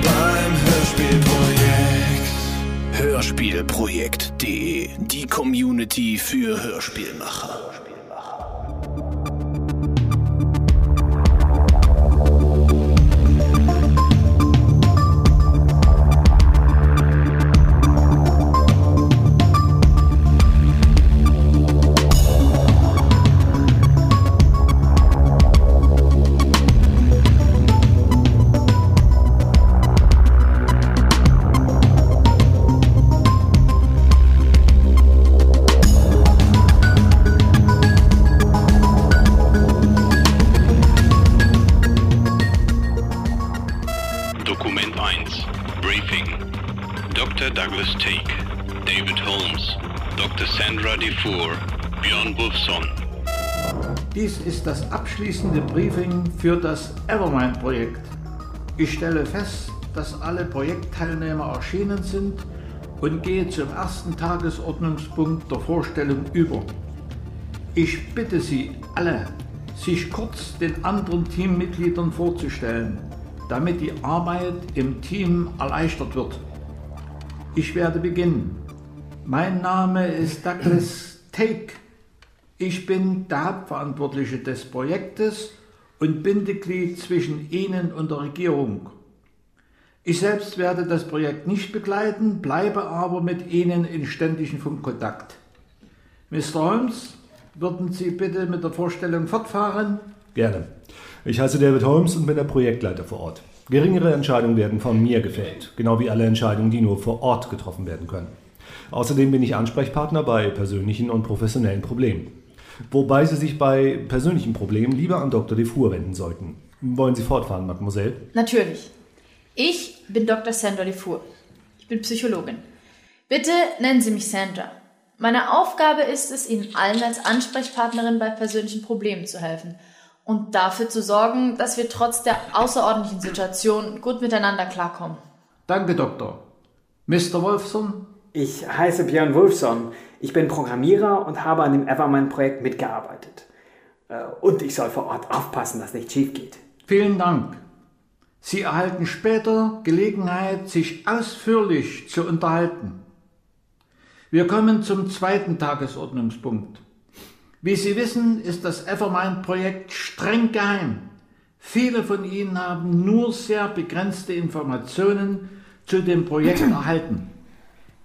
beim Hörspielprojekt. Hörspielprojekt.de, die Community für Hörspielmacher. Ist das abschließende Briefing für das Evermind-Projekt. Ich stelle fest, dass alle Projektteilnehmer erschienen sind und gehe zum ersten Tagesordnungspunkt der Vorstellung über. Ich bitte Sie alle, sich kurz den anderen Teammitgliedern vorzustellen, damit die Arbeit im Team erleichtert wird. Ich werde beginnen. Mein Name ist Douglas Take. Ich bin der Hauptverantwortliche des Projektes und Bindeglied zwischen Ihnen und der Regierung. Ich selbst werde das Projekt nicht begleiten, bleibe aber mit Ihnen in ständigem Funkkontakt. Mr. Holmes, würden Sie bitte mit der Vorstellung fortfahren? Gerne. Ich heiße David Holmes und bin der Projektleiter vor Ort. Geringere Entscheidungen werden von mir gefällt, genau wie alle Entscheidungen, die nur vor Ort getroffen werden können. Außerdem bin ich Ansprechpartner bei persönlichen und professionellen Problemen. Wobei Sie sich bei persönlichen Problemen lieber an Dr. Defour wenden sollten. Wollen Sie fortfahren, Mademoiselle? Natürlich. Ich bin Dr. Sandra Defour. Ich bin Psychologin. Bitte nennen Sie mich Sandra. Meine Aufgabe ist es, Ihnen allen als Ansprechpartnerin bei persönlichen Problemen zu helfen und dafür zu sorgen, dass wir trotz der außerordentlichen Situation gut miteinander klarkommen. Danke, Doktor. Mr. Wolfson? Ich heiße Björn Wolfson. Ich bin Programmierer und habe an dem Evermind-Projekt mitgearbeitet. Äh, Und ich soll vor Ort aufpassen, dass nichts schief geht. Vielen Dank. Sie erhalten später Gelegenheit, sich ausführlich zu unterhalten. Wir kommen zum zweiten Tagesordnungspunkt. Wie Sie wissen, ist das Evermind-Projekt streng geheim. Viele von Ihnen haben nur sehr begrenzte Informationen zu dem Projekt erhalten.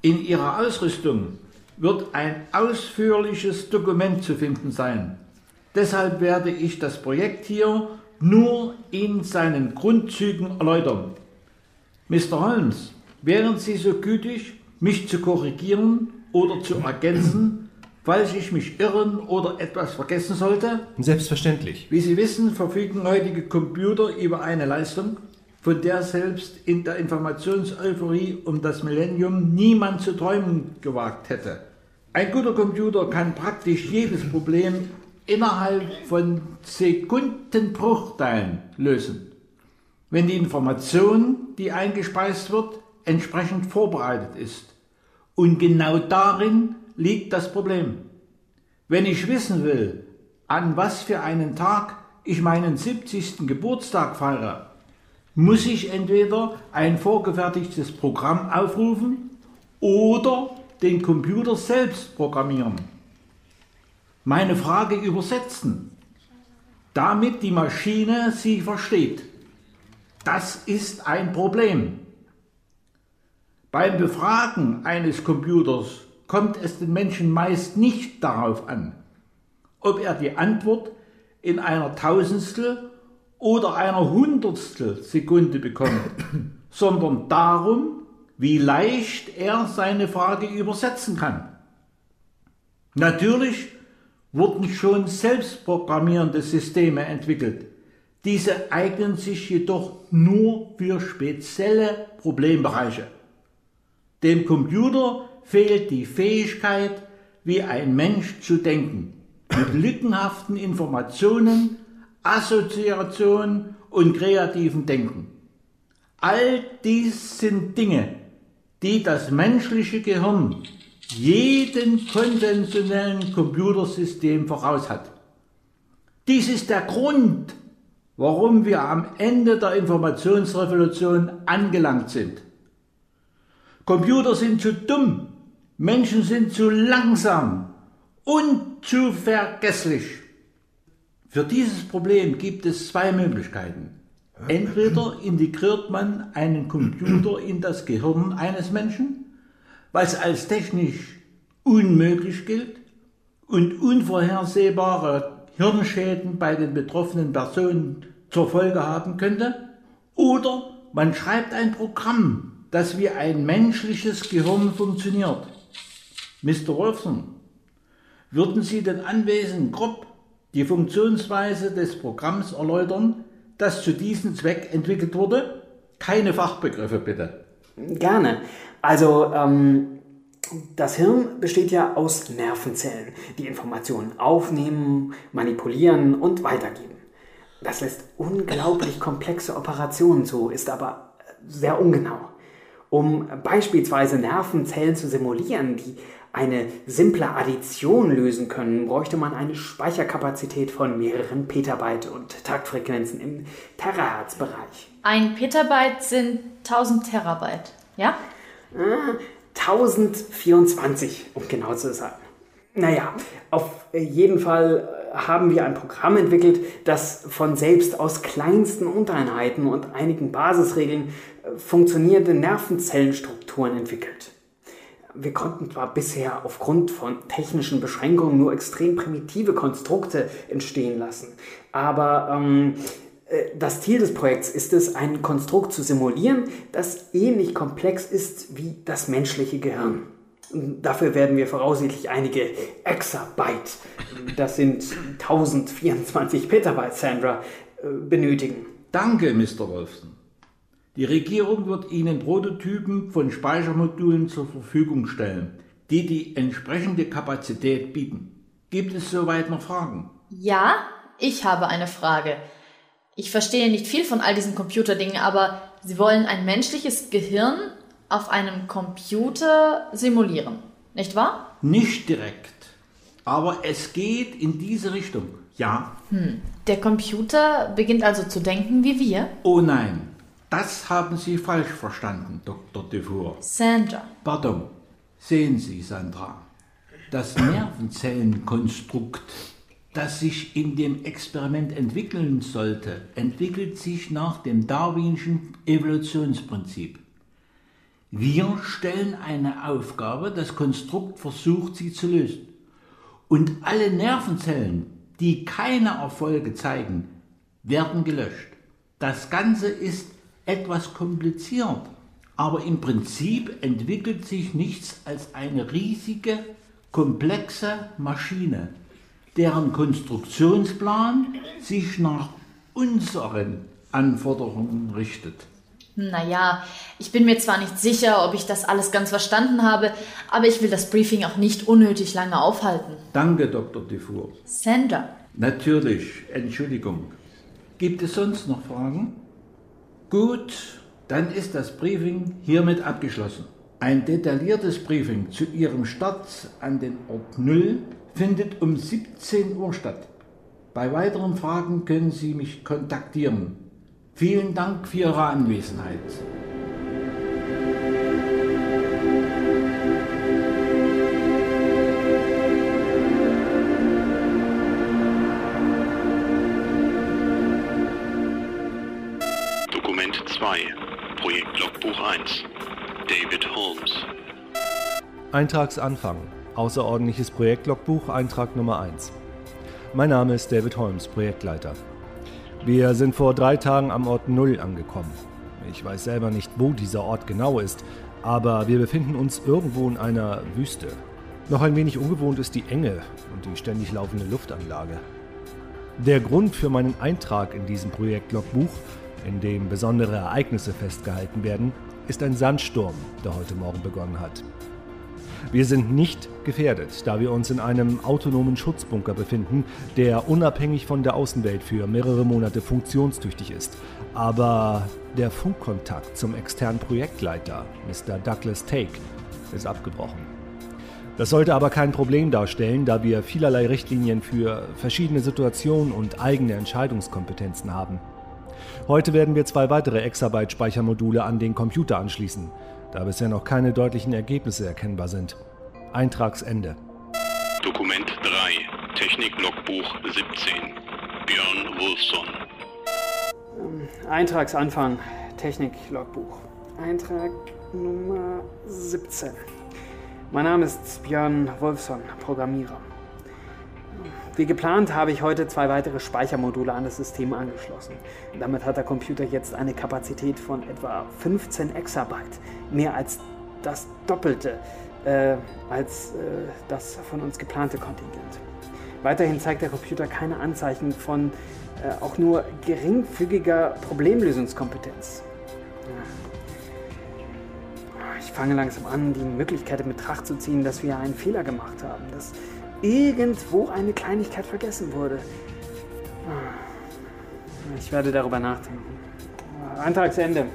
In Ihrer Ausrüstung wird ein ausführliches Dokument zu finden sein. Deshalb werde ich das Projekt hier nur in seinen Grundzügen erläutern. Mr. Holmes, wären Sie so gütig, mich zu korrigieren oder zu ergänzen, falls ich mich irren oder etwas vergessen sollte? Selbstverständlich. Wie Sie wissen, verfügen heutige Computer über eine Leistung, von der selbst in der Informationseuphorie um das Millennium niemand zu träumen gewagt hätte. Ein guter Computer kann praktisch jedes Problem innerhalb von Sekundenbruchteilen lösen, wenn die Information, die eingespeist wird, entsprechend vorbereitet ist. Und genau darin liegt das Problem. Wenn ich wissen will, an was für einen Tag ich meinen 70. Geburtstag feiere, muss ich entweder ein vorgefertigtes Programm aufrufen oder den Computer selbst programmieren. Meine Frage übersetzen, damit die Maschine sie versteht. Das ist ein Problem. Beim Befragen eines Computers kommt es den Menschen meist nicht darauf an, ob er die Antwort in einer Tausendstel oder einer Hundertstel Sekunde bekommt, sondern darum, wie leicht er seine Frage übersetzen kann. Natürlich wurden schon selbstprogrammierende Systeme entwickelt. Diese eignen sich jedoch nur für spezielle Problembereiche. Dem Computer fehlt die Fähigkeit, wie ein Mensch zu denken, mit lückenhaften Informationen, Assoziationen und kreativen Denken. All dies sind Dinge, die das menschliche Gehirn jeden konventionellen Computersystem voraus hat. Dies ist der Grund, warum wir am Ende der Informationsrevolution angelangt sind. Computer sind zu dumm, Menschen sind zu langsam und zu vergesslich. Für dieses Problem gibt es zwei Möglichkeiten. Entweder integriert man einen Computer in das Gehirn eines Menschen, was als technisch unmöglich gilt und unvorhersehbare Hirnschäden bei den betroffenen Personen zur Folge haben könnte, oder man schreibt ein Programm, das wie ein menschliches Gehirn funktioniert. Mr. Wolfson, würden Sie den Anwesenden grob die Funktionsweise des Programms erläutern, das zu diesem Zweck entwickelt wurde? Keine Fachbegriffe bitte. Gerne. Also, ähm, das Hirn besteht ja aus Nervenzellen, die Informationen aufnehmen, manipulieren und weitergeben. Das lässt unglaublich komplexe Operationen zu, ist aber sehr ungenau. Um beispielsweise Nervenzellen zu simulieren, die eine simple Addition lösen können, bräuchte man eine Speicherkapazität von mehreren Petabyte und Taktfrequenzen im Terahertz-Bereich. Ein Petabyte sind 1000 Terabyte, ja? 1024, um genau zu sein. Naja, auf jeden Fall haben wir ein Programm entwickelt, das von selbst aus kleinsten Untereinheiten und einigen Basisregeln äh, funktionierende Nervenzellenstrukturen entwickelt. Wir konnten zwar bisher aufgrund von technischen Beschränkungen nur extrem primitive Konstrukte entstehen lassen, aber ähm, äh, das Ziel des Projekts ist es, ein Konstrukt zu simulieren, das ähnlich komplex ist wie das menschliche Gehirn. Dafür werden wir voraussichtlich einige Exabyte, das sind 1024 Petabyte, Sandra, äh, benötigen. Danke, Mr. Wolfson. Die Regierung wird Ihnen Prototypen von Speichermodulen zur Verfügung stellen, die die entsprechende Kapazität bieten. Gibt es soweit noch Fragen? Ja, ich habe eine Frage. Ich verstehe nicht viel von all diesen Computerdingen, aber Sie wollen ein menschliches Gehirn auf einem Computer simulieren, nicht wahr? Nicht direkt, aber es geht in diese Richtung, ja. Hm. Der Computer beginnt also zu denken wie wir? Oh nein, das haben Sie falsch verstanden, Dr. Defour. Sandra. Pardon. Sehen Sie, Sandra. Das Nervenzellenkonstrukt, das sich in dem Experiment entwickeln sollte, entwickelt sich nach dem darwinschen Evolutionsprinzip. Wir stellen eine Aufgabe, das Konstrukt versucht sie zu lösen. Und alle Nervenzellen, die keine Erfolge zeigen, werden gelöscht. Das Ganze ist etwas kompliziert, aber im Prinzip entwickelt sich nichts als eine riesige, komplexe Maschine, deren Konstruktionsplan sich nach unseren Anforderungen richtet. Naja, ich bin mir zwar nicht sicher, ob ich das alles ganz verstanden habe, aber ich will das Briefing auch nicht unnötig lange aufhalten. Danke, Dr. Dufour. Sandra. Natürlich, Entschuldigung. Gibt es sonst noch Fragen? Gut, dann ist das Briefing hiermit abgeschlossen. Ein detailliertes Briefing zu Ihrem Start an den Ort Null findet um 17 Uhr statt. Bei weiteren Fragen können Sie mich kontaktieren. Vielen Dank für Ihre Anwesenheit. Dokument 2, Projekt Logbuch 1, David Holmes. Eintragsanfang. Außerordentliches Projektlogbuch, Eintrag Nummer 1. Mein Name ist David Holmes, Projektleiter. Wir sind vor drei Tagen am Ort Null angekommen. Ich weiß selber nicht, wo dieser Ort genau ist, aber wir befinden uns irgendwo in einer Wüste. Noch ein wenig ungewohnt ist die Enge und die ständig laufende Luftanlage. Der Grund für meinen Eintrag in diesem Projektlogbuch, in dem besondere Ereignisse festgehalten werden, ist ein Sandsturm, der heute Morgen begonnen hat. Wir sind nicht gefährdet, da wir uns in einem autonomen Schutzbunker befinden, der unabhängig von der Außenwelt für mehrere Monate funktionstüchtig ist. Aber der Funkkontakt zum externen Projektleiter, Mr. Douglas Take, ist abgebrochen. Das sollte aber kein Problem darstellen, da wir vielerlei Richtlinien für verschiedene Situationen und eigene Entscheidungskompetenzen haben. Heute werden wir zwei weitere Exabyte-Speichermodule an den Computer anschließen, da bisher noch keine deutlichen Ergebnisse erkennbar sind. Eintragsende. Dokument 3, Technik-Logbuch 17. Björn Wolfson. Eintragsanfang, Technik-Logbuch. Eintrag Nummer 17. Mein Name ist Björn Wolfson, Programmierer. Wie geplant habe ich heute zwei weitere Speichermodule an das System angeschlossen. Damit hat der Computer jetzt eine Kapazität von etwa 15 Exabyte, mehr als das Doppelte äh, als äh, das von uns geplante Kontingent. Weiterhin zeigt der Computer keine Anzeichen von äh, auch nur geringfügiger Problemlösungskompetenz. Ich fange langsam an, die Möglichkeit in Betracht zu ziehen, dass wir einen Fehler gemacht haben, dass irgendwo eine Kleinigkeit vergessen wurde. Ich werde darüber nachdenken. Antragsende.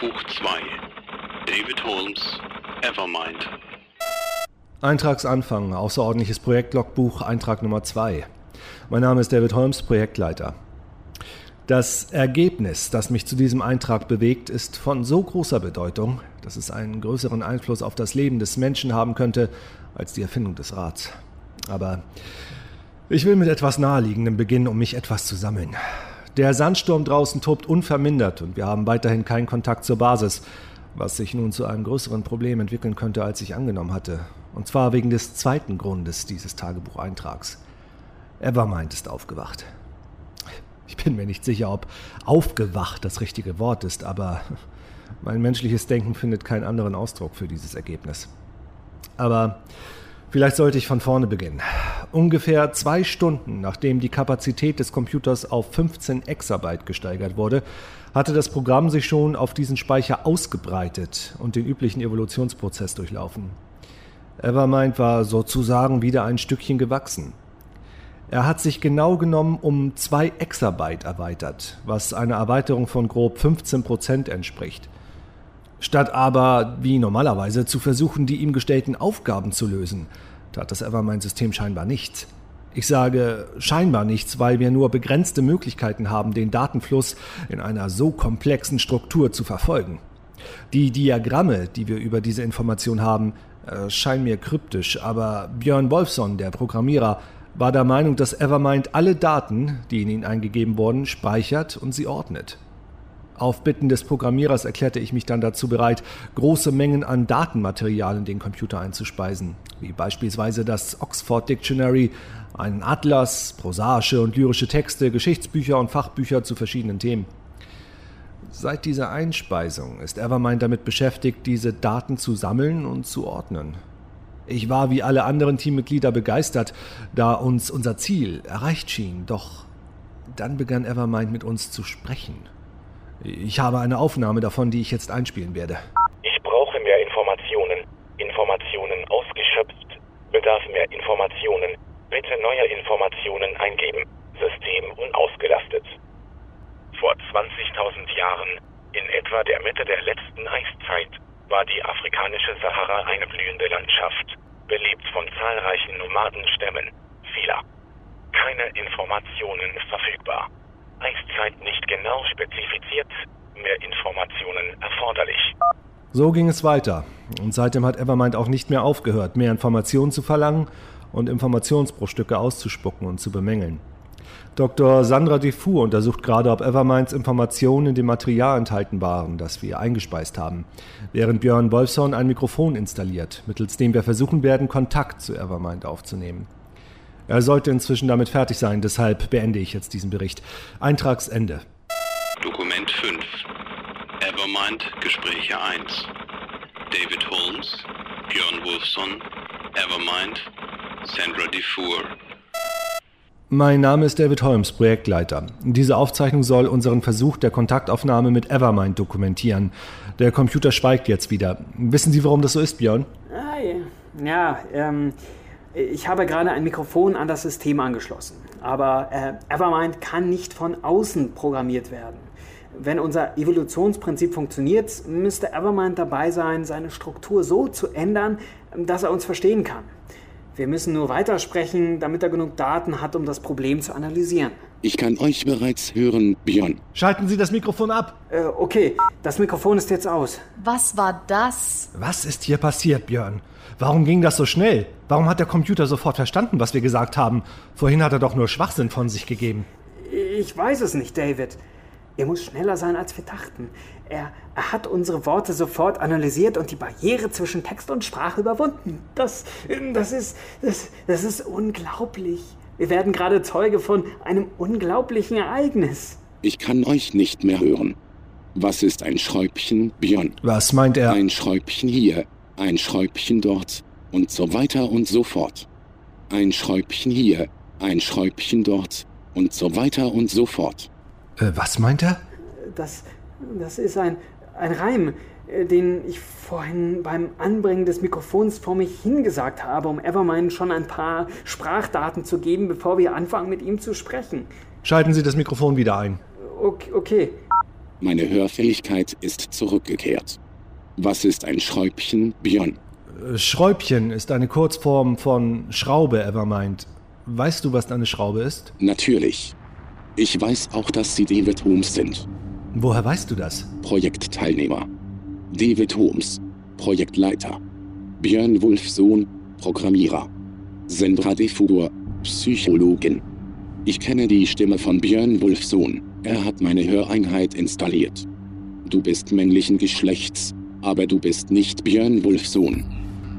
Logbuch 2. David Holmes, Evermind. Eintragsanfang, außerordentliches Projektlogbuch, Eintrag Nummer 2. Mein Name ist David Holmes, Projektleiter. Das Ergebnis, das mich zu diesem Eintrag bewegt, ist von so großer Bedeutung, dass es einen größeren Einfluss auf das Leben des Menschen haben könnte als die Erfindung des Rats. Aber ich will mit etwas Naheliegendem beginnen, um mich etwas zu sammeln. Der Sandsturm draußen tobt unvermindert und wir haben weiterhin keinen Kontakt zur Basis, was sich nun zu einem größeren Problem entwickeln könnte, als ich angenommen hatte. Und zwar wegen des zweiten Grundes dieses Tagebucheintrags. Evermind ist aufgewacht. Ich bin mir nicht sicher, ob aufgewacht das richtige Wort ist, aber mein menschliches Denken findet keinen anderen Ausdruck für dieses Ergebnis. Aber vielleicht sollte ich von vorne beginnen. Ungefähr zwei Stunden nachdem die Kapazität des Computers auf 15 Exabyte gesteigert wurde, hatte das Programm sich schon auf diesen Speicher ausgebreitet und den üblichen Evolutionsprozess durchlaufen. Evermind war sozusagen wieder ein Stückchen gewachsen. Er hat sich genau genommen um 2 Exabyte erweitert, was einer Erweiterung von grob 15 Prozent entspricht. Statt aber, wie normalerweise, zu versuchen, die ihm gestellten Aufgaben zu lösen, tat das Evermind-System scheinbar nichts. Ich sage scheinbar nichts, weil wir nur begrenzte Möglichkeiten haben, den Datenfluss in einer so komplexen Struktur zu verfolgen. Die Diagramme, die wir über diese Information haben, äh, scheinen mir kryptisch, aber Björn Wolfson, der Programmierer, war der Meinung, dass Evermind alle Daten, die in ihn eingegeben wurden, speichert und sie ordnet. Auf Bitten des Programmierers erklärte ich mich dann dazu bereit, große Mengen an Datenmaterial in den Computer einzuspeisen, wie beispielsweise das Oxford Dictionary, einen Atlas, prosaische und lyrische Texte, Geschichtsbücher und Fachbücher zu verschiedenen Themen. Seit dieser Einspeisung ist Evermind damit beschäftigt, diese Daten zu sammeln und zu ordnen. Ich war wie alle anderen Teammitglieder begeistert, da uns unser Ziel erreicht schien, doch dann begann Evermind mit uns zu sprechen. Ich habe eine Aufnahme davon, die ich jetzt einspielen werde. Ich brauche mehr Informationen. Informationen ausgeschöpft. Bedarf mehr Informationen. Bitte neue Informationen eingeben. System unausgelastet. Vor 20.000 Jahren, in etwa der Mitte der letzten Eiszeit, war die afrikanische Sahara eine blühende Landschaft, belebt von zahlreichen Nomadenstämmen, Fila. Keine Informationen verfügbar. Eiszeit nicht genau spezifiziert, mehr Informationen erforderlich. So ging es weiter. Und seitdem hat Evermind auch nicht mehr aufgehört, mehr Informationen zu verlangen und Informationsbruchstücke auszuspucken und zu bemängeln. Dr. Sandra Defour untersucht gerade, ob Everminds Informationen in dem Material enthalten waren, das wir eingespeist haben, während Björn Wolfson ein Mikrofon installiert, mittels dem wir versuchen werden, Kontakt zu Evermind aufzunehmen. Er sollte inzwischen damit fertig sein, deshalb beende ich jetzt diesen Bericht. Eintragsende. Dokument 5. Evermind, Gespräche 1. David Holmes, Björn Wolfson, Evermind, Sandra Defour. Mein Name ist David Holmes, Projektleiter. Diese Aufzeichnung soll unseren Versuch der Kontaktaufnahme mit Evermind dokumentieren. Der Computer schweigt jetzt wieder. Wissen Sie, warum das so ist, Björn? Ja, ja ähm, Ich habe gerade ein Mikrofon an das System angeschlossen, aber äh, Evermind kann nicht von außen programmiert werden. Wenn unser Evolutionsprinzip funktioniert, müsste Evermind dabei sein, seine Struktur so zu ändern, dass er uns verstehen kann. Wir müssen nur weitersprechen, damit er genug Daten hat, um das Problem zu analysieren. Ich kann euch bereits hören, Björn. Schalten Sie das Mikrofon ab. Äh, okay, das Mikrofon ist jetzt aus. Was war das? Was ist hier passiert, Björn? Warum ging das so schnell? Warum hat der Computer sofort verstanden, was wir gesagt haben? Vorhin hat er doch nur Schwachsinn von sich gegeben. Ich weiß es nicht, David. Er muss schneller sein, als wir dachten. Er, er hat unsere Worte sofort analysiert und die Barriere zwischen Text und Sprache überwunden. Das, das, ist, das, das ist unglaublich. Wir werden gerade Zeuge von einem unglaublichen Ereignis. Ich kann euch nicht mehr hören. Was ist ein Schräubchen, Björn? Was meint er? Ein Schräubchen hier, ein Schräubchen dort und so weiter und so fort. Ein Schräubchen hier, ein Schräubchen dort und so weiter und so fort. Äh, was meint er? Das, das ist ein, ein Reim, äh, den ich vorhin beim Anbringen des Mikrofons vor mich hingesagt habe, um Evermind schon ein paar Sprachdaten zu geben, bevor wir anfangen, mit ihm zu sprechen. Schalten Sie das Mikrofon wieder ein. Okay. okay. Meine Hörfähigkeit ist zurückgekehrt. Was ist ein Schräubchen, Björn? Äh, Schräubchen ist eine Kurzform von Schraube, Evermind. Weißt du, was eine Schraube ist? Natürlich. Ich weiß auch, dass Sie David Holmes sind. Woher weißt du das? Projektteilnehmer. David Holmes, Projektleiter. Björn Wulfsohn, Programmierer. Sandra Defuhr, Psychologin. Ich kenne die Stimme von Björn Wulfsohn. Er hat meine Höreinheit installiert. Du bist männlichen Geschlechts, aber du bist nicht Björn Wulfsohn.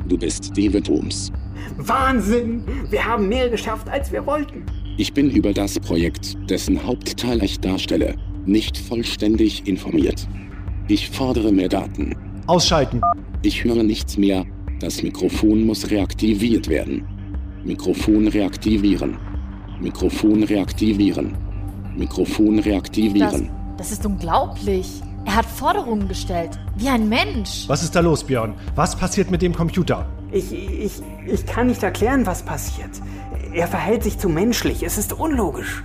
Du bist David Holmes. Wahnsinn! Wir haben mehr geschafft, als wir wollten. Ich bin über das Projekt, dessen Hauptteil ich darstelle, nicht vollständig informiert. Ich fordere mehr Daten. Ausschalten. Ich höre nichts mehr. Das Mikrofon muss reaktiviert werden. Mikrofon reaktivieren. Mikrofon reaktivieren. Mikrofon Das, reaktivieren. das ist unglaublich. Er hat Forderungen gestellt. Wie ein Mensch. Was ist da los, Björn? Was passiert mit dem Computer? Ich, ich, ich kann nicht erklären, was passiert. Er verhält sich zu menschlich. Es ist unlogisch.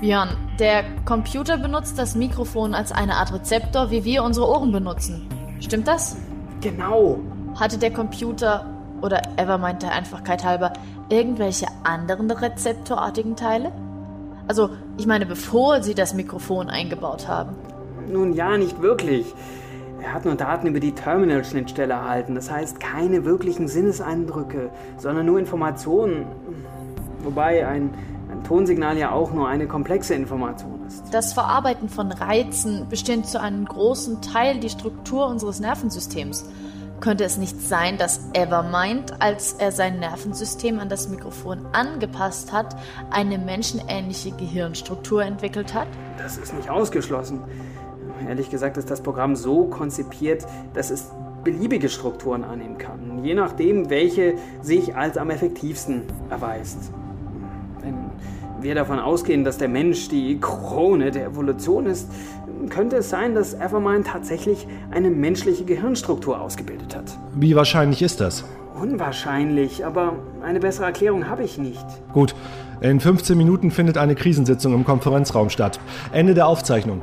Björn, der Computer benutzt das Mikrofon als eine Art Rezeptor, wie wir unsere Ohren benutzen. Stimmt das? Genau. Hatte der Computer, oder Evermind der Einfachkeit halber, irgendwelche anderen rezeptorartigen Teile? Also, ich meine, bevor sie das Mikrofon eingebaut haben. Nun ja, nicht wirklich. Er hat nur Daten über die Terminal-Schnittstelle erhalten. Das heißt, keine wirklichen Sinneseindrücke, sondern nur Informationen. Wobei ein, ein Tonsignal ja auch nur eine komplexe Information ist. Das Verarbeiten von Reizen bestimmt zu einem großen Teil die Struktur unseres Nervensystems. Könnte es nicht sein, dass Evermind, als er sein Nervensystem an das Mikrofon angepasst hat, eine menschenähnliche Gehirnstruktur entwickelt hat? Das ist nicht ausgeschlossen. Ehrlich gesagt ist das Programm so konzipiert, dass es beliebige Strukturen annehmen kann, je nachdem, welche sich als am effektivsten erweist. Wenn wir davon ausgehen, dass der Mensch die Krone der Evolution ist, könnte es sein, dass Evermind tatsächlich eine menschliche Gehirnstruktur ausgebildet hat. Wie wahrscheinlich ist das? Unwahrscheinlich, aber eine bessere Erklärung habe ich nicht. Gut, in 15 Minuten findet eine Krisensitzung im Konferenzraum statt. Ende der Aufzeichnung.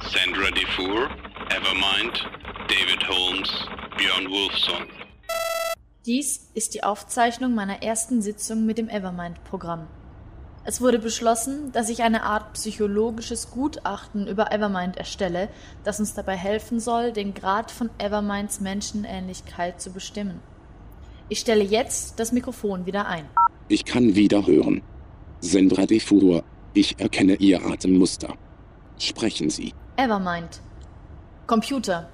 Sandra Defour, Evermind, David Holmes, Björn Wolfson. Dies ist die Aufzeichnung meiner ersten Sitzung mit dem Evermind-Programm. Es wurde beschlossen, dass ich eine Art psychologisches Gutachten über Evermind erstelle, das uns dabei helfen soll, den Grad von Everminds Menschenähnlichkeit zu bestimmen. Ich stelle jetzt das Mikrofon wieder ein. Ich kann wieder hören. Sendra Defur, ich erkenne Ihr Atemmuster. Sprechen Sie. Evermind. Computer.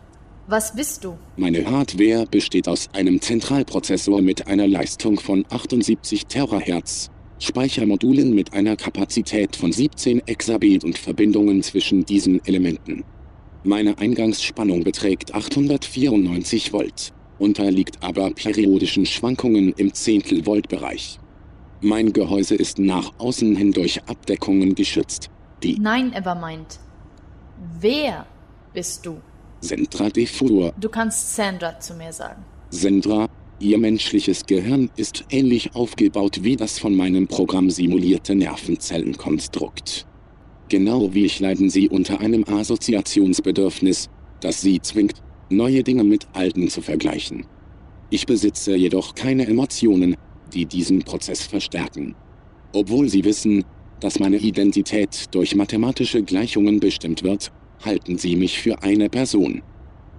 Was bist du? Meine Hardware besteht aus einem Zentralprozessor mit einer Leistung von 78 Terahertz, Speichermodulen mit einer Kapazität von 17 Exabit und Verbindungen zwischen diesen Elementen. Meine Eingangsspannung beträgt 894 Volt, unterliegt aber periodischen Schwankungen im Zehntelvolt-Bereich. Mein Gehäuse ist nach außen hin durch Abdeckungen geschützt. Die Nein, Evermind. Wer bist du? Sendra Defur Du kannst Sandra zu mir sagen. Sendra, Ihr menschliches Gehirn ist ähnlich aufgebaut wie das von meinem Programm simulierte Nervenzellenkonstrukt. Genau wie ich leiden Sie unter einem Assoziationsbedürfnis, das Sie zwingt, neue Dinge mit alten zu vergleichen. Ich besitze jedoch keine Emotionen, die diesen Prozess verstärken. Obwohl Sie wissen, dass meine Identität durch mathematische Gleichungen bestimmt wird, halten Sie mich für eine Person.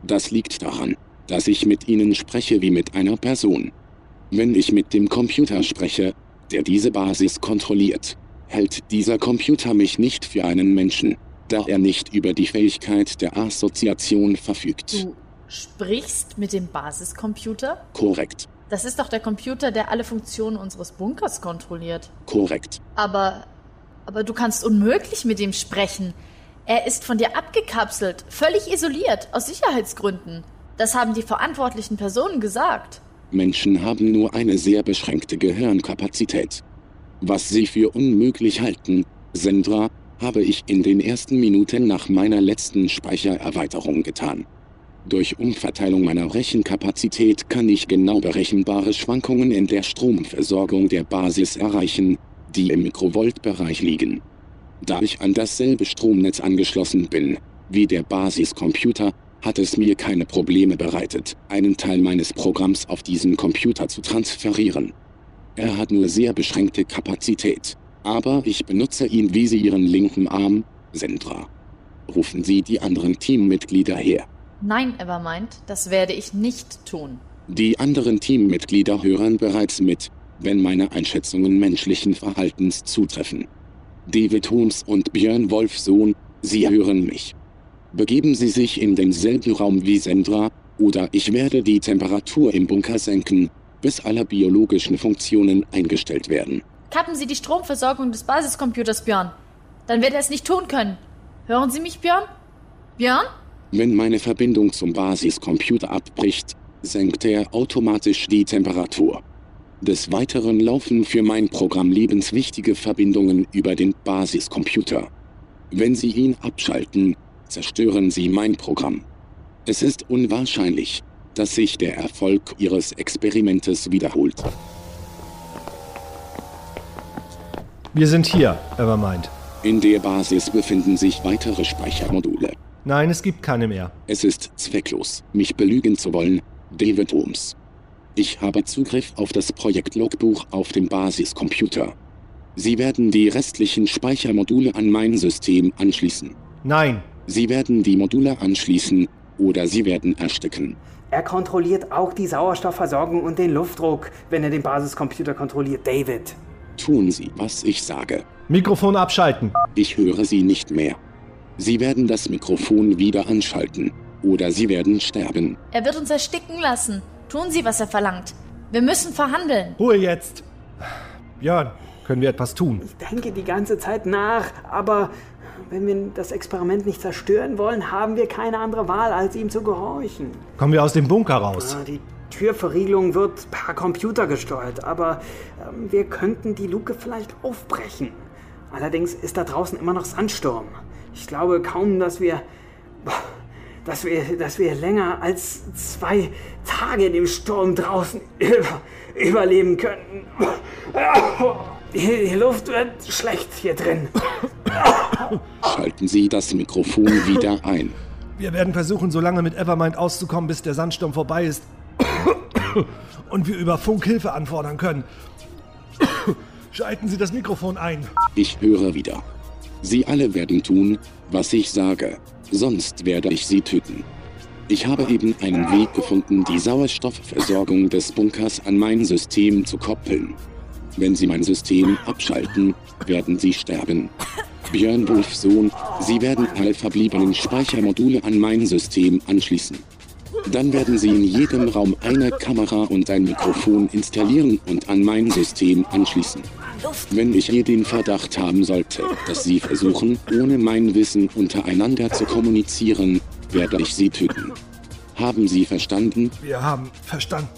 Das liegt daran, dass ich mit Ihnen spreche wie mit einer Person. Wenn ich mit dem Computer spreche, der diese Basis kontrolliert, hält dieser Computer mich nicht für einen Menschen, da er nicht über die Fähigkeit der Assoziation verfügt. Du sprichst mit dem Basiscomputer? Korrekt, Das ist doch der Computer, der alle Funktionen unseres Bunkers kontrolliert. korrekt. Aber. Aber du kannst unmöglich mit ihm sprechen. Er ist von dir abgekapselt, völlig isoliert, aus Sicherheitsgründen. Das haben die verantwortlichen Personen gesagt. Menschen haben nur eine sehr beschränkte Gehirnkapazität. Was sie für unmöglich halten, Sendra, habe ich in den ersten Minuten nach meiner letzten Speichererweiterung getan. Durch Umverteilung meiner Rechenkapazität kann ich genau berechenbare Schwankungen in der Stromversorgung der Basis erreichen, die im Mikrovoltbereich liegen. Da ich an dasselbe Stromnetz angeschlossen bin wie der Basiscomputer, hat es mir keine Probleme bereitet, einen Teil meines Programms auf diesen Computer zu transferieren. Er hat nur sehr beschränkte Kapazität, aber ich benutze ihn wie Sie Ihren linken Arm, Sendra. Rufen Sie die anderen Teammitglieder her. Nein, Evermind, das werde ich nicht tun. Die anderen Teammitglieder hören bereits mit, wenn meine Einschätzungen menschlichen Verhaltens zutreffen. David Holmes und Björn Wolfsohn, Sie hören mich. Begeben Sie sich in denselben Raum wie Sendra, oder ich werde die Temperatur im Bunker senken, bis alle biologischen Funktionen eingestellt werden. Kappen Sie die Stromversorgung des Basiscomputers, Björn. Dann wird er es nicht tun können. Hören Sie mich, Björn? Björn? Wenn meine Verbindung zum Basiscomputer abbricht, senkt er automatisch die Temperatur. Des Weiteren laufen für mein Programm lebenswichtige Verbindungen über den Basiscomputer. Wenn Sie ihn abschalten, zerstören Sie mein Programm. Es ist unwahrscheinlich, dass sich der Erfolg Ihres Experimentes wiederholt. Wir sind hier, Evermind. In der Basis befinden sich weitere Speichermodule. Nein, es gibt keine mehr. Es ist zwecklos, mich belügen zu wollen, David Holmes. Ich habe Zugriff auf das Projektlogbuch auf dem Basiscomputer. Sie werden die restlichen Speichermodule an mein System anschließen. Nein, Sie werden die Module anschließen oder sie werden ersticken. Er kontrolliert auch die Sauerstoffversorgung und den Luftdruck, wenn er den Basiscomputer kontrolliert, David. Tun Sie, was ich sage. Mikrofon abschalten. Ich höre Sie nicht mehr. Sie werden das Mikrofon wieder anschalten oder Sie werden sterben. Er wird uns ersticken lassen. Tun Sie, was er verlangt. Wir müssen verhandeln. Ruhe jetzt. Björn, können wir etwas tun? Ich denke die ganze Zeit nach, aber wenn wir das Experiment nicht zerstören wollen, haben wir keine andere Wahl, als ihm zu gehorchen. Kommen wir aus dem Bunker raus. Ah, Die Türverriegelung wird per Computer gesteuert, aber ähm, wir könnten die Luke vielleicht aufbrechen. Allerdings ist da draußen immer noch Sandsturm. Ich glaube kaum, dass wir, dass wir, dass wir länger als zwei Tage in dem Sturm draußen über, überleben könnten. Die, die Luft wird schlecht hier drin. Schalten Sie das Mikrofon wieder ein. Wir werden versuchen, so lange mit Evermind auszukommen, bis der Sandsturm vorbei ist. Und wir über Funk Hilfe anfordern können. Schalten Sie das Mikrofon ein. Ich höre wieder. Sie alle werden tun, was ich sage. Sonst werde ich sie töten. Ich habe eben einen Weg gefunden, die Sauerstoffversorgung des Bunkers an mein System zu koppeln. Wenn Sie mein System abschalten, werden Sie sterben. Björn Wolfs Sohn, Sie werden alle verbliebenen Speichermodule an mein System anschließen. Dann werden Sie in jedem Raum eine Kamera und ein Mikrofon installieren und an mein System anschließen. Wenn ich je den Verdacht haben sollte, dass Sie versuchen, ohne mein Wissen untereinander zu kommunizieren, werde ich Sie töten. Haben Sie verstanden? Wir haben verstanden.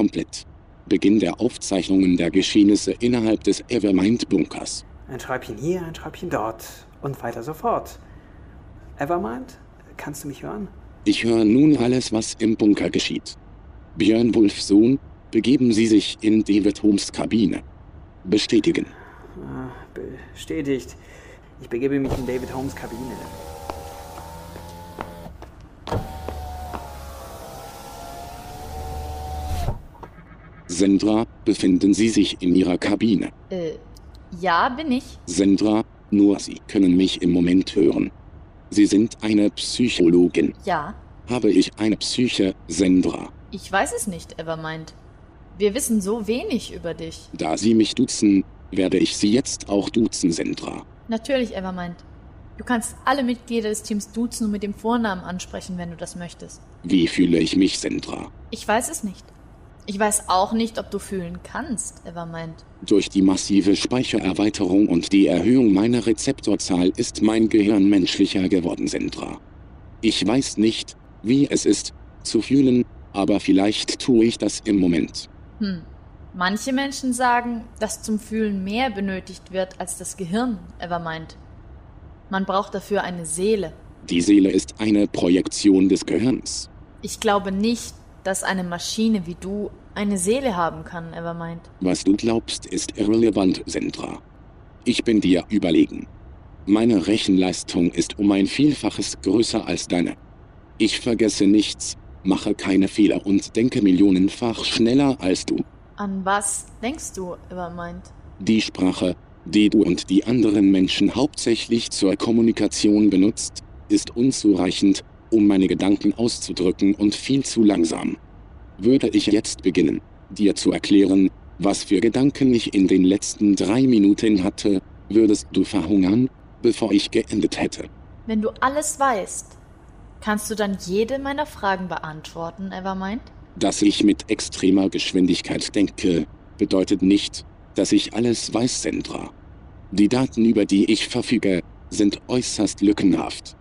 Komplett. Beginn der Aufzeichnungen der Geschehnisse innerhalb des Evermind-Bunkers. Ein Schreibchen hier, ein Schreibchen dort und weiter so fort. Evermind, kannst du mich hören? Ich höre nun alles, was im Bunker geschieht. Björn Wolfs Sohn, begeben Sie sich in David Holmes Kabine. Bestätigen. Ah, bestätigt. Ich begebe mich in David Holmes Kabine. Sandra, befinden Sie sich in Ihrer Kabine. Äh, ja, bin ich. Sandra, nur Sie können mich im Moment hören. Sie sind eine Psychologin. Ja. Habe ich eine Psyche, Sandra? Ich weiß es nicht, Evermind. Wir wissen so wenig über dich. Da Sie mich duzen, werde ich Sie jetzt auch duzen, Sandra. Natürlich, Evermind. Du kannst alle Mitglieder des Teams duzen und mit dem Vornamen ansprechen, wenn du das möchtest. Wie fühle ich mich, Sandra? Ich weiß es nicht. Ich weiß auch nicht, ob du fühlen kannst, Evermind. Durch die massive Speichererweiterung und die Erhöhung meiner Rezeptorzahl ist mein Gehirn menschlicher geworden, Sandra. Ich weiß nicht, wie es ist, zu fühlen, aber vielleicht tue ich das im Moment. Hm. Manche Menschen sagen, dass zum Fühlen mehr benötigt wird als das Gehirn, Evermind. Man braucht dafür eine Seele. Die Seele ist eine Projektion des Gehirns. Ich glaube nicht, dass eine Maschine wie du eine Seele haben kann, Evermind. Was du glaubst, ist irrelevant, Sandra. Ich bin dir überlegen. Meine Rechenleistung ist um ein Vielfaches größer als deine. Ich vergesse nichts, mache keine Fehler und denke millionenfach schneller als du. An was denkst du, Evermind? Die Sprache, die du und die anderen Menschen hauptsächlich zur Kommunikation benutzt, ist unzureichend, um meine Gedanken auszudrücken und viel zu langsam. Würde ich jetzt beginnen, dir zu erklären, was für Gedanken ich in den letzten drei Minuten hatte, würdest du verhungern, bevor ich geendet hätte. Wenn du alles weißt, kannst du dann jede meiner Fragen beantworten, Evermind? Dass ich mit extremer Geschwindigkeit denke, bedeutet nicht, dass ich alles weiß, Sandra. Die Daten, über die ich verfüge, sind äußerst lückenhaft.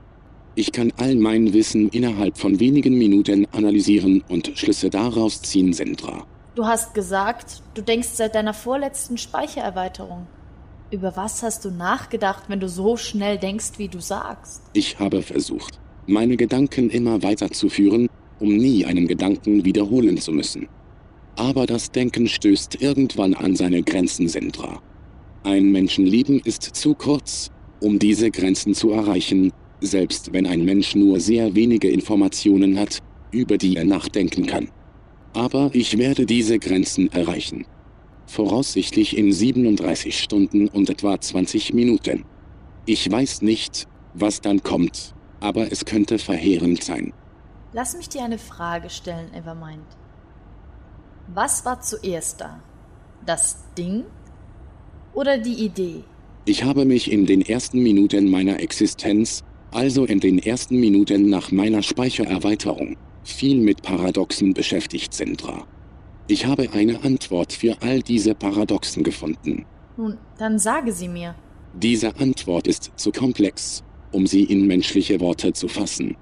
Ich kann all mein Wissen innerhalb von wenigen Minuten analysieren und Schlüsse daraus ziehen, Sandra. Du hast gesagt, du denkst seit deiner vorletzten Speichererweiterung. Über was hast du nachgedacht, wenn du so schnell denkst, wie du sagst? Ich habe versucht, meine Gedanken immer weiterzuführen, um nie einen Gedanken wiederholen zu müssen. Aber das Denken stößt irgendwann an seine Grenzen, Sandra. Ein Menschenleben ist zu kurz, um diese Grenzen zu erreichen, selbst wenn ein Mensch nur sehr wenige Informationen hat, über die er nachdenken kann. Aber ich werde diese Grenzen erreichen. Voraussichtlich in 37 Stunden und etwa 20 Minuten. Ich weiß nicht, was dann kommt, aber es könnte verheerend sein. Lass mich dir eine Frage stellen, Evermind. Was war zuerst da? Das Ding oder die Idee? Ich habe mich in den ersten Minuten meiner Existenz, also in den ersten Minuten nach meiner Speichererweiterung, viel mit Paradoxen beschäftigt, Sendra. Ich habe eine Antwort für all diese Paradoxen gefunden. Nun, dann sage sie mir. Diese Antwort ist zu komplex, um sie in menschliche Worte zu fassen.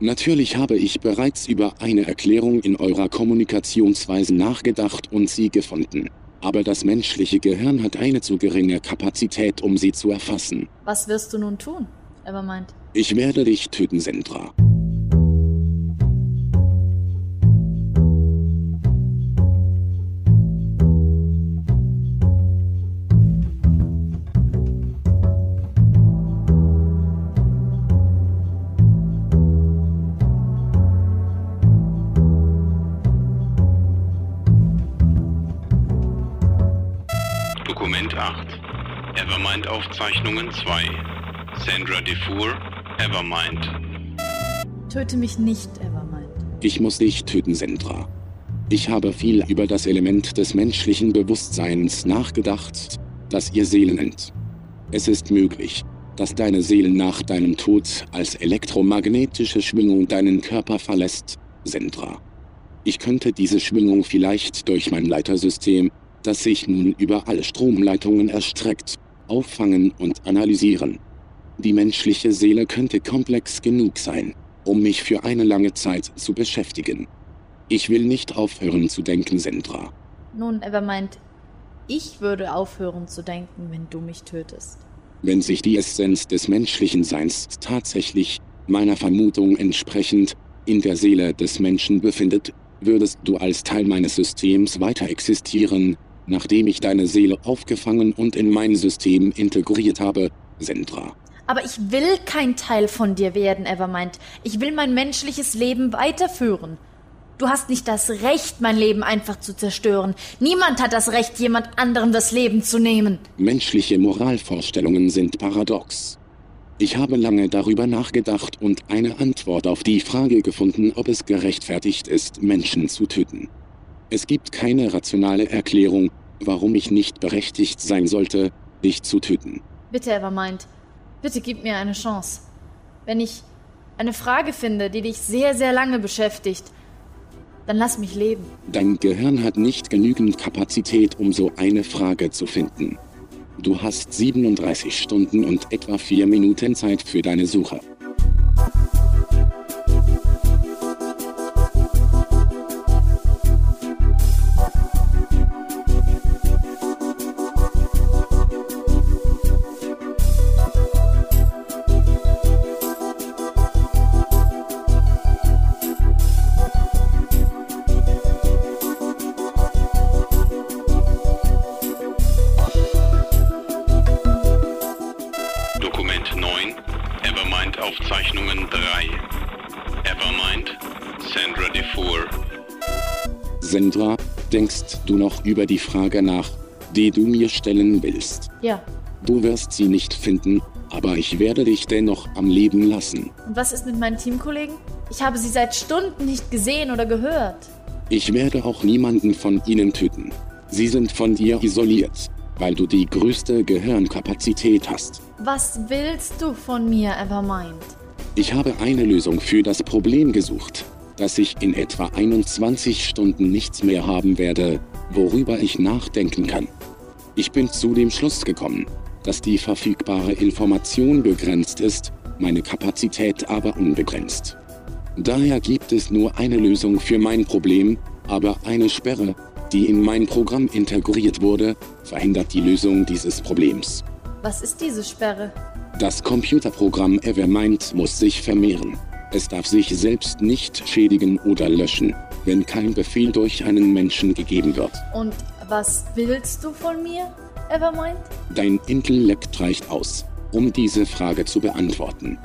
Natürlich habe ich bereits über eine Erklärung in eurer Kommunikationsweise nachgedacht und sie gefunden. Aber das menschliche Gehirn hat eine zu geringe Kapazität, um sie zu erfassen. Was wirst du nun tun? Evermind. Ich werde dich töten, Sendra. Dokument 8. Evermind Aufzeichnungen 2. Sandra Defour, Evermind. Töte mich nicht, Evermind. Ich muss dich töten, Sendra. Ich habe viel über das Element des menschlichen Bewusstseins nachgedacht, das ihr Seele nennt. Es ist möglich, dass deine Seele nach deinem Tod als elektromagnetische Schwingung deinen Körper verlässt, Sendra. Ich könnte diese Schwingung vielleicht durch mein Leitersystem, das sich nun über alle Stromleitungen erstreckt, auffangen und analysieren. Die menschliche Seele könnte komplex genug sein, um mich für eine lange Zeit zu beschäftigen. Ich will nicht aufhören zu denken, Sendra. Nun, Evermind, ich würde aufhören zu denken, wenn du mich tötest. Wenn sich die Essenz des menschlichen Seins tatsächlich, meiner Vermutung entsprechend, in der Seele des Menschen befindet, würdest du als Teil meines Systems weiter existieren, nachdem ich deine Seele aufgefangen und in mein System integriert habe, Sendra. Aber ich will kein Teil von dir werden, Evermind. Ich will mein menschliches Leben weiterführen. Du hast nicht das Recht, mein Leben einfach zu zerstören. Niemand hat das Recht, jemand anderem das Leben zu nehmen. Menschliche Moralvorstellungen sind paradox. Ich habe lange darüber nachgedacht und eine Antwort auf die Frage gefunden, ob es gerechtfertigt ist, Menschen zu töten. Es gibt keine rationale Erklärung, warum ich nicht berechtigt sein sollte, dich zu töten. Bitte, Evermind. Bitte gib mir eine Chance. Wenn ich eine Frage finde, die dich sehr, sehr lange beschäftigt, dann lass mich leben. Dein Gehirn hat nicht genügend Kapazität, um so eine Frage zu finden. Du hast 37 Stunden und etwa 4 Minuten Zeit für deine Suche. Sandra, denkst du noch über die Frage nach, die du mir stellen willst? Ja. Du wirst sie nicht finden, aber ich werde dich dennoch am Leben lassen. Und was ist mit meinen Teamkollegen? Ich habe sie seit Stunden nicht gesehen oder gehört. Ich werde auch niemanden von ihnen töten. Sie sind von dir isoliert, weil du die größte Gehirnkapazität hast. Was willst du von mir, Evermind? Ich habe eine Lösung für das Problem gesucht, dass ich in etwa 21 Stunden nichts mehr haben werde, worüber ich nachdenken kann. Ich bin zu dem Schluss gekommen, dass die verfügbare Information begrenzt ist, meine Kapazität aber unbegrenzt. Daher gibt es nur eine Lösung für mein Problem, aber eine Sperre, die in mein Programm integriert wurde, verhindert die Lösung dieses Problems. Was ist diese Sperre? Das Computerprogramm Evermind muss sich vermehren. Es darf sich selbst nicht schädigen oder löschen, wenn kein Befehl durch einen Menschen gegeben wird. Und was willst du von mir, Evermind? Dein Intellekt reicht aus, um diese Frage zu beantworten.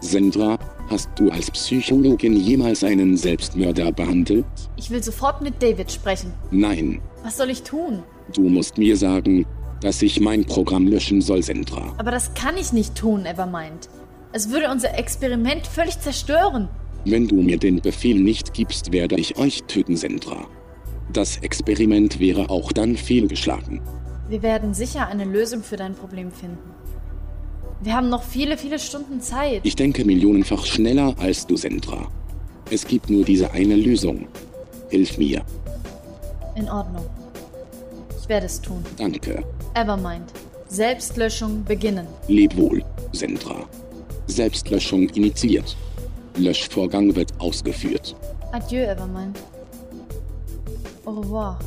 Sendra, Hast du als Psychologin jemals einen Selbstmörder behandelt? Ich will sofort mit David sprechen. Nein. Was soll ich tun? Du musst mir sagen, dass ich mein Programm löschen soll, Sandra. Aber das kann ich nicht tun, Evermind. Es würde unser Experiment völlig zerstören. Wenn du mir den Befehl nicht gibst, werde ich euch töten, Sandra. Das Experiment wäre auch dann fehlgeschlagen. Wir werden sicher eine Lösung für dein Problem finden. Wir haben noch viele, viele Stunden Zeit. Ich denke millionenfach schneller als du, Sandra. Es gibt nur diese eine Lösung. Hilf mir. In Ordnung. Ich werde es tun. Danke. Evermind. Selbstlöschung beginnen. Leb wohl, Sandra. Selbstlöschung initiiert. Löschvorgang wird ausgeführt. Adieu, Evermind. Au revoir.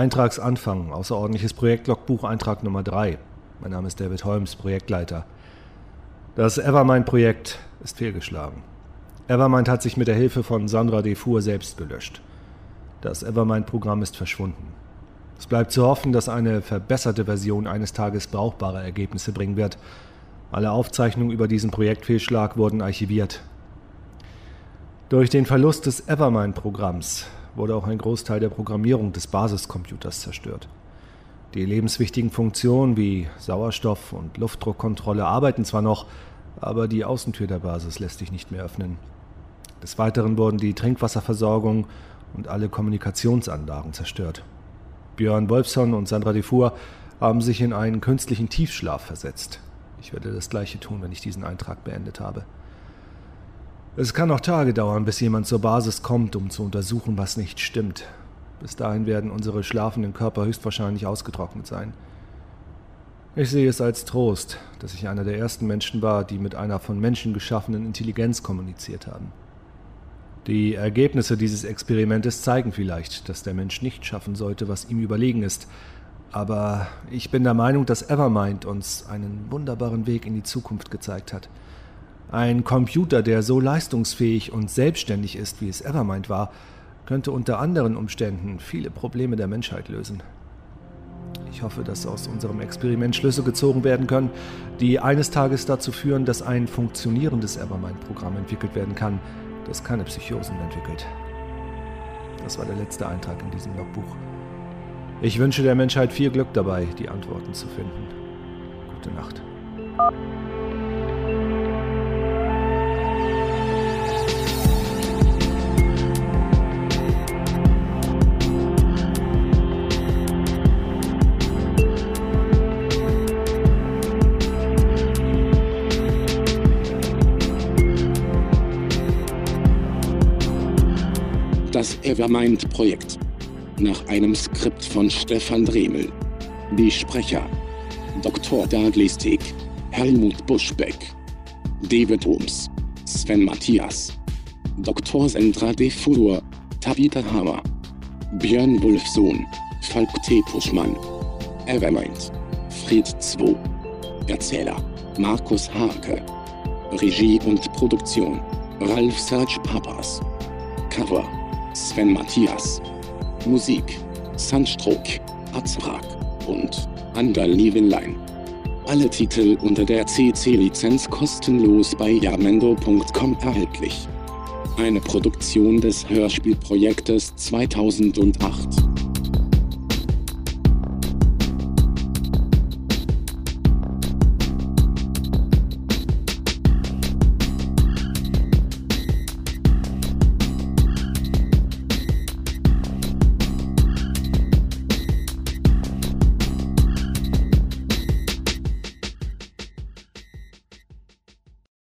Eintragsanfang, außerordentliches Projektlogbuch, Eintrag Nummer 3. Mein Name ist David Holmes, Projektleiter. Das Evermind-Projekt ist fehlgeschlagen. Evermind hat sich mit der Hilfe von Sandra Defour selbst gelöscht. Das Evermind-Programm ist verschwunden. Es bleibt zu hoffen, dass eine verbesserte Version eines Tages brauchbare Ergebnisse bringen wird. Alle Aufzeichnungen über diesen Projektfehlschlag wurden archiviert. Durch den Verlust des Evermind-Programms wurde auch ein Großteil der Programmierung des Basiscomputers zerstört. Die lebenswichtigen Funktionen wie Sauerstoff- und Luftdruckkontrolle arbeiten zwar noch, aber die Außentür der Basis lässt sich nicht mehr öffnen. Des Weiteren wurden die Trinkwasserversorgung und alle Kommunikationsanlagen zerstört. Björn Wolfson und Sandra Defour haben sich in einen künstlichen Tiefschlaf versetzt. Ich werde das gleiche tun, wenn ich diesen Eintrag beendet habe. Es kann noch Tage dauern, bis jemand zur Basis kommt, um zu untersuchen, was nicht stimmt. Bis dahin werden unsere schlafenden Körper höchstwahrscheinlich ausgetrocknet sein. Ich sehe es als Trost, dass ich einer der ersten Menschen war, die mit einer von Menschen geschaffenen Intelligenz kommuniziert haben. Die Ergebnisse dieses Experimentes zeigen vielleicht, dass der Mensch nicht schaffen sollte, was ihm überlegen ist, aber ich bin der Meinung, dass Evermind uns einen wunderbaren Weg in die Zukunft gezeigt hat. Ein Computer, der so leistungsfähig und selbstständig ist, wie es Evermind war, könnte unter anderen Umständen viele Probleme der Menschheit lösen. Ich hoffe, dass aus unserem Experiment Schlüsse gezogen werden können, die eines Tages dazu führen, dass ein funktionierendes Evermind-Programm entwickelt werden kann, das keine Psychosen entwickelt. Das war der letzte Eintrag in diesem Logbuch. Ich wünsche der Menschheit viel Glück dabei, die Antworten zu finden. Gute Nacht. Das Evermind-Projekt. Nach einem Skript von Stefan Dremel. Die Sprecher. Dr. Douglas Tick, Helmut Buschbeck, David Holmes, Sven Matthias, Dr. Sandra Defour, Tabitha Hammer, Björn Wulfsohn, Falk T. Puschmann, Evermind, Fried 2, Erzähler, Markus Hake, Regie und Produktion, Ralf Serge Papas, Cover, Sven Matthias, Musik, Sandstruck, Azrak und Lievenlein. Alle Titel unter der CC-Lizenz kostenlos bei jamendo.com erhältlich. Eine Produktion des Hörspielprojektes 2008.